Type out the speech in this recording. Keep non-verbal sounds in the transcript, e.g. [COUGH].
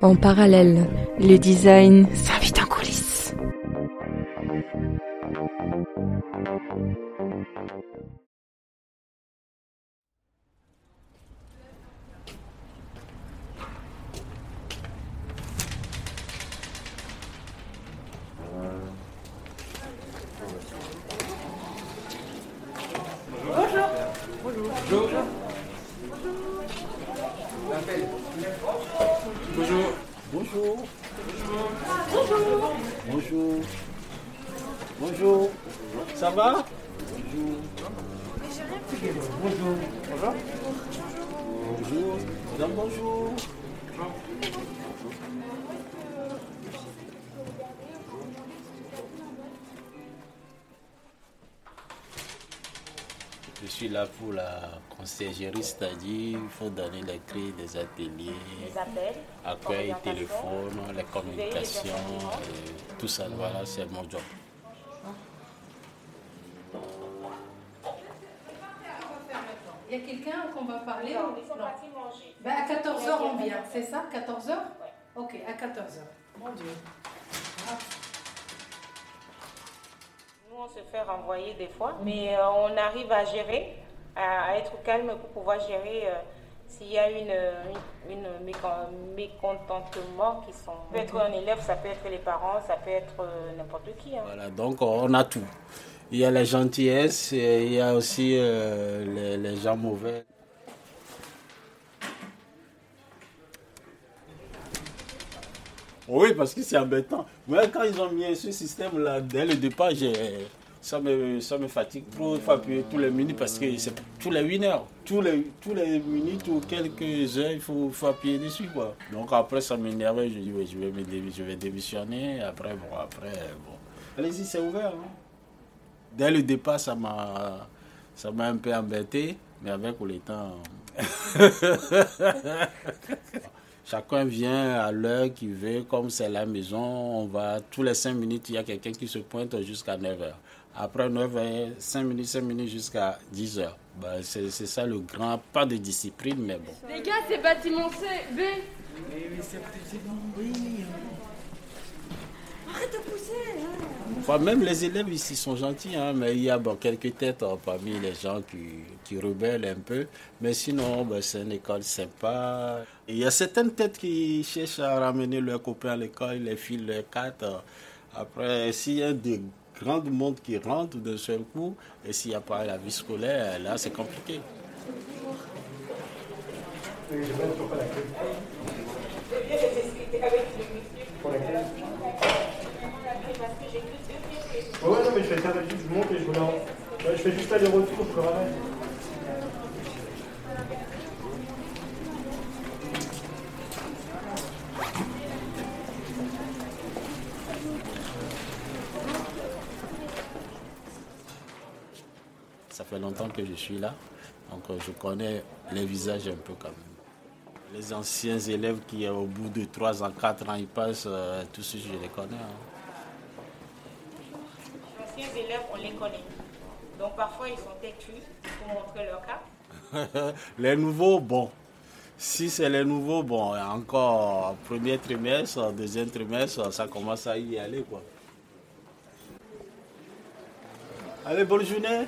En parallèle, le design s'invite en coulisses. Bonjour. Bonjour. Bonjour. Bonjour. Bonjour. Ça va? Bonjour. Bonjour. Bonjour. Bonjour. Madame, bonjour. Je suis là pour la conciergerie, c'est-à-dire il faut donner les clés des ateliers, Les appels, accueil, téléphone, les communications, tout ça, voilà, c'est mon job. Il y a quelqu'un qu'on va parler Non, ou- ils sont non. partis manger. Ben, à 14h on vient, c'est ça 14h Ok, à 14h. Mon Dieu. On se fait renvoyer des fois, mais euh, on arrive à gérer, à, à être calme pour pouvoir gérer euh, s'il y a une, une, une mécon- mécontentement qui sont. Ça peut être un élève, ça peut être les parents, ça peut être euh, n'importe qui. hein. Voilà, donc on a tout. Il y a les gentillesses, et il y a aussi euh, les, les gens mauvais. Oui, parce que c'est embêtant. Moi, quand ils ont mis ce système-là, dès le départ, ça me, ça me fatigue trop. Il faut appuyer tous les minutes parce que c'est tous les 8 heures. Tous les, tous les minutes ou quelques heures, il faut, faut appuyer dessus. Quoi. Donc après, ça m'énervait. Je dis, ouais, je, vais me je vais démissionner. Après, bon, après, bon. Allez-y, c'est ouvert. hein. Dès le départ, ça m'a, ça m'a un peu embêté. Mais avec le temps. [LAUGHS] Chacun vient à l'heure qu'il veut, comme c'est la maison, on va tous les 5 minutes, il y a quelqu'un qui se pointe jusqu'à 9h. Après 9h, 5 minutes, 5 minutes jusqu'à 10h. Ben, c'est c'est ça le grand, pas de discipline, mais bon. Les gars, c'est bâtiment C, B. Même les élèves ici sont gentils, hein, mais il y a bon, quelques têtes hein, parmi les gens qui, qui rebellent un peu. Mais sinon, ben, c'est une école sympa. Il y a certaines têtes qui cherchent à ramener leurs copains à l'école, les filent leurs cartes. Après, s'il y a des grands monde qui rentrent d'un seul coup, et s'il n'y a pas la vie scolaire, là, c'est compliqué. Ouais, non, mais je fais ça d'habitude, je monte et je vous la Ouais, Je fais juste aller-retour, je le ramène. Ça fait longtemps que je suis là, donc euh, je connais les visages un peu quand même. Les anciens élèves qui, euh, au bout de 3 ans, 4 ans, ils passent, euh, tous ceux, je les connais. hein. Les anciens élèves, on les connaît. Donc parfois, ils sont têtus pour montrer leur cas. [LAUGHS] les nouveaux, bon. Si c'est les nouveaux, bon, encore premier trimestre, deuxième trimestre, ça commence à y aller, quoi. Allez, bonne journée.